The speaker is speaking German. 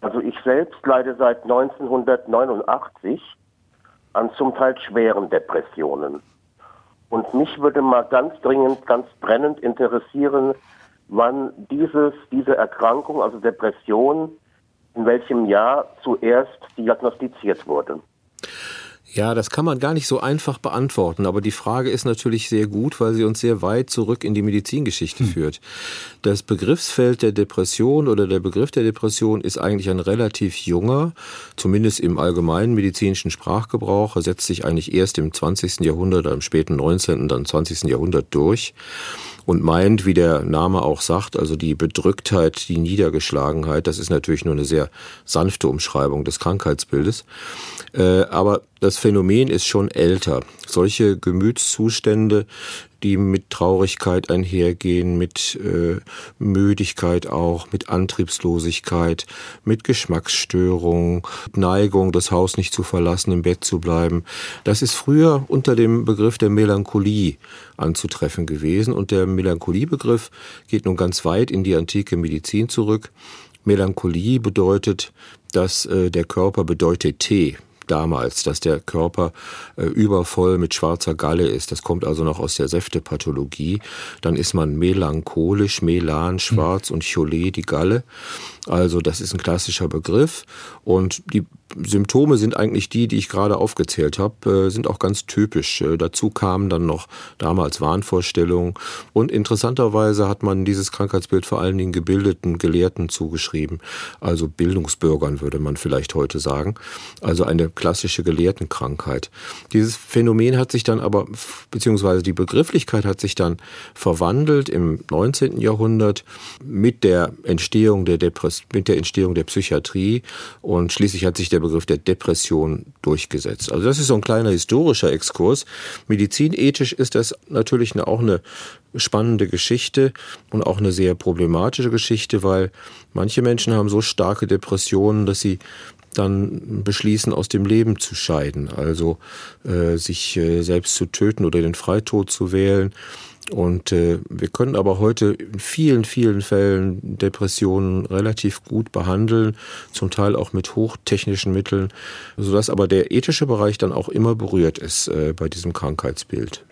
Also ich selbst leide seit 1989 an zum Teil schweren Depressionen. Und mich würde mal ganz dringend, ganz brennend interessieren, wann dieses, diese Erkrankung, also Depression, in welchem Jahr zuerst diagnostiziert wurde. Ja, das kann man gar nicht so einfach beantworten, aber die Frage ist natürlich sehr gut, weil sie uns sehr weit zurück in die Medizingeschichte hm. führt. Das Begriffsfeld der Depression oder der Begriff der Depression ist eigentlich ein relativ junger, zumindest im allgemeinen medizinischen Sprachgebrauch. Er setzt sich eigentlich erst im 20. Jahrhundert, im späten 19., dann 20. Jahrhundert durch und meint, wie der Name auch sagt, also die Bedrücktheit, die Niedergeschlagenheit, das ist natürlich nur eine sehr sanfte Umschreibung des Krankheitsbildes. Äh, aber das Phänomen ist schon älter. Solche Gemütszustände, die mit Traurigkeit einhergehen, mit äh, Müdigkeit auch, mit Antriebslosigkeit, mit Geschmacksstörungen, Neigung, das Haus nicht zu verlassen, im Bett zu bleiben. Das ist früher unter dem Begriff der Melancholie anzutreffen gewesen. Und der Melancholie-Begriff geht nun ganz weit in die antike Medizin zurück. Melancholie bedeutet, dass äh, der Körper bedeutet Tee damals, dass der Körper äh, übervoll mit schwarzer Galle ist. Das kommt also noch aus der Säftepathologie. Dann ist man melancholisch, Melan, schwarz und Cholet, die Galle. Also das ist ein klassischer Begriff. Und die Symptome sind eigentlich die, die ich gerade aufgezählt habe, äh, sind auch ganz typisch. Äh, dazu kamen dann noch damals Wahnvorstellungen und interessanterweise hat man dieses Krankheitsbild vor allen Dingen gebildeten Gelehrten zugeschrieben, also Bildungsbürgern würde man vielleicht heute sagen, also eine klassische Gelehrtenkrankheit. Dieses Phänomen hat sich dann aber, beziehungsweise die Begrifflichkeit hat sich dann verwandelt im 19. Jahrhundert mit der Entstehung der Depress mit der Entstehung der Psychiatrie und schließlich hat sich der Begriff der Depression durchgesetzt. Also das ist so ein kleiner historischer Exkurs. Medizinethisch ist das natürlich auch eine spannende Geschichte und auch eine sehr problematische Geschichte, weil manche Menschen haben so starke Depressionen, dass sie dann beschließen, aus dem Leben zu scheiden, also äh, sich äh, selbst zu töten oder den Freitod zu wählen. Und äh, wir können aber heute in vielen, vielen Fällen Depressionen relativ gut behandeln, zum Teil auch mit hochtechnischen Mitteln, sodass aber der ethische Bereich dann auch immer berührt ist äh, bei diesem Krankheitsbild.